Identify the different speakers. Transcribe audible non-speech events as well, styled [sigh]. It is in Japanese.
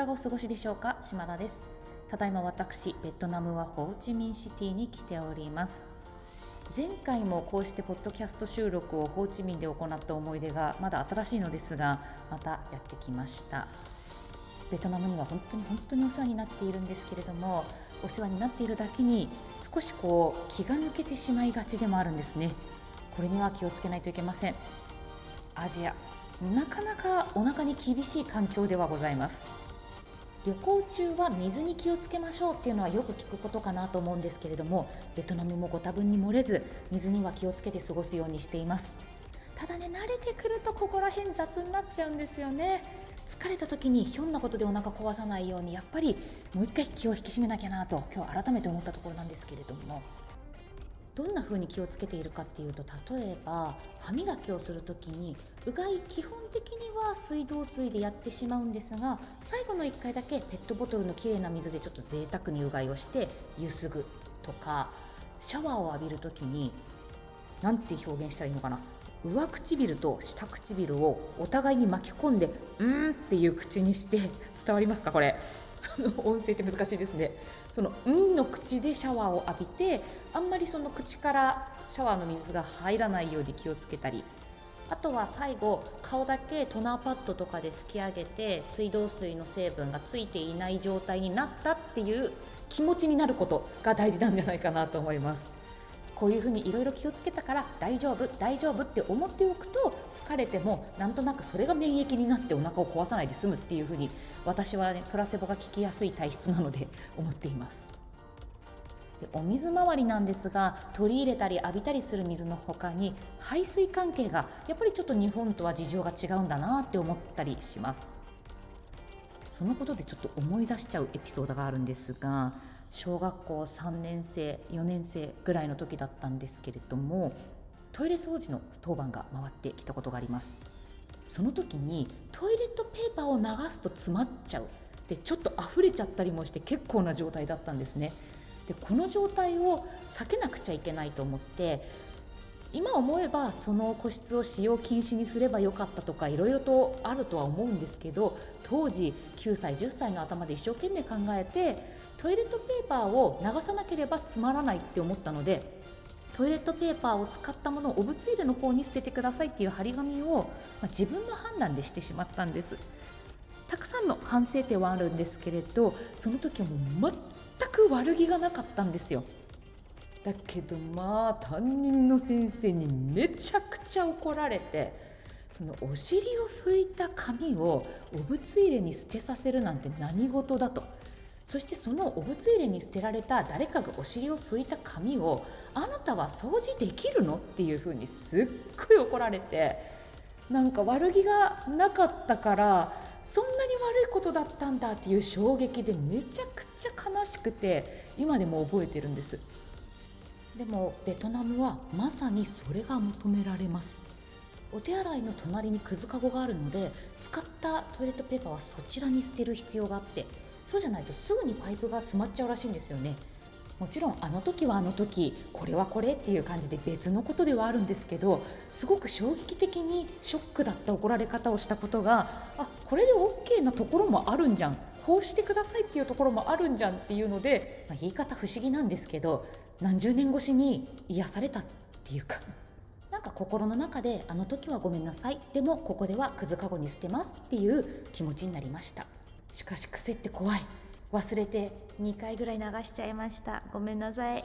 Speaker 1: かがお過ごしでしょうか？島田です。ただいま私ベトナムはホーチミンシティに来ております。前回もこうしてポッドキャスト収録をホーチミンで行った思い出がまだ新しいのですがまたやってきました。ベトナムには本当に本当にお世話になっているんですけれどもお世話になっているだけに少しこう気が抜けてしまいがちでもあるんですね。これには気をつけないといけません。アジアなかなかお腹に厳しい環境ではございます。旅行中は水に気をつけましょうっていうのはよく聞くことかなと思うんですけれどもベトナムもご多分に漏れず水には気をつけて過ごすようにしています。ただね慣れてくるとここら辺雑になっちゃうんですよね。疲れた時にひょんなことでお腹壊さないようにやっぱりもう一回気を引き締めなきゃなと今日改めて思ったところなんですけれども。どんな風に気をつけているかっていうと例えば歯磨きをする時にうがい基本的水道水でやってしまうんですが最後の1回だけペットボトルのきれいな水でちょっと贅沢にうがいをしてゆすぐとかシャワーを浴びる時に何て表現したらいいのかな？上唇と下唇をお互いに巻き込んで「うん」っていう口にして伝わりますかこれ？[laughs] 音声って難しいですね。その「うん」の口でシャワーを浴びてあんまりその口からシャワーの水が入らないように気をつけたりあとは最後顔だけトナーパッドとかで拭き上げて水道水の成分がついていない状態になったっていう気持ちになることが大事なんじゃないかなと思います。こういうふうにいろいろ気をつけたから大丈夫大丈夫って思っておくと疲れてもなんとなくそれが免疫になってお腹を壊さないで済むっていうふうに私はねプラセボが効きやすい体質なので思っています。でお水回りなんですが取り入れたり浴びたりする水の他に排水関係がやっぱりちょっと日本とは事情が違うんだなって思ったりします。そのことでちょっと思い出しちゃうエピソードがあるんですが小学校3年生4年生ぐらいの時だったんですけれどもトイレ掃除の当番が回ってきたことがあります。その時にトイレットペーパーを流すと詰まっちゃう。でちょっと溢れちゃったりもして結構な状態だったんですね。でこの状態を避けなくちゃいけないと思って今思えばその個室を使用禁止にすればよかったとかいろいろとあるとは思うんですけど当時9歳10歳の頭で一生懸命考えてトイレットペーパーを流さなければつまらないって思ったのでトイレットペーパーを使ったものをお物入れの方に捨ててくださいっていう張り紙を、まあ、自分の判断でしてしまったんです。たくさんの反省点はあるんですけれどその時はもう全悪気がなかったんですよ。だけどまあ担任の先生にめちゃくちゃ怒られてそのお尻を拭いた紙をお物入れに捨てさせるなんて何事だと。そしてそのお物入れに捨てられた誰かがお尻を拭いた紙をあなたは掃除できるの？っていうふうにすっごい怒られてなんか悪気がなかったからそんなに悪いことだったんだっていう衝撃でめちゃくちゃ悲しくて今でも覚えてるんです。でもベトナムはまさにそれが求められます。お手洗いの隣にくずかごがあるので使ったトイレットペーパーはそちらに捨てる必要があってそうじゃないとすぐにパイプが詰まっちゃうらしいんですよね。もちろんあの時はあの時これはこれっていう感じで別のことではあるんですけどすごく衝撃的にショックだった怒られ方をしたことがあこれで OK なところもあるんじゃんこうしてくださいっていうところもあるんじゃんっていうので、まあ、言い方不思議なんですけど何十年越しに癒されたっていうか [laughs] なんか心の中であの時はごめんなさいでもここではくずかごに捨てますっていう気持ちになりました。しかし癖って怖い。忘れて2回ぐらい流しちゃいました。ごめんなさい。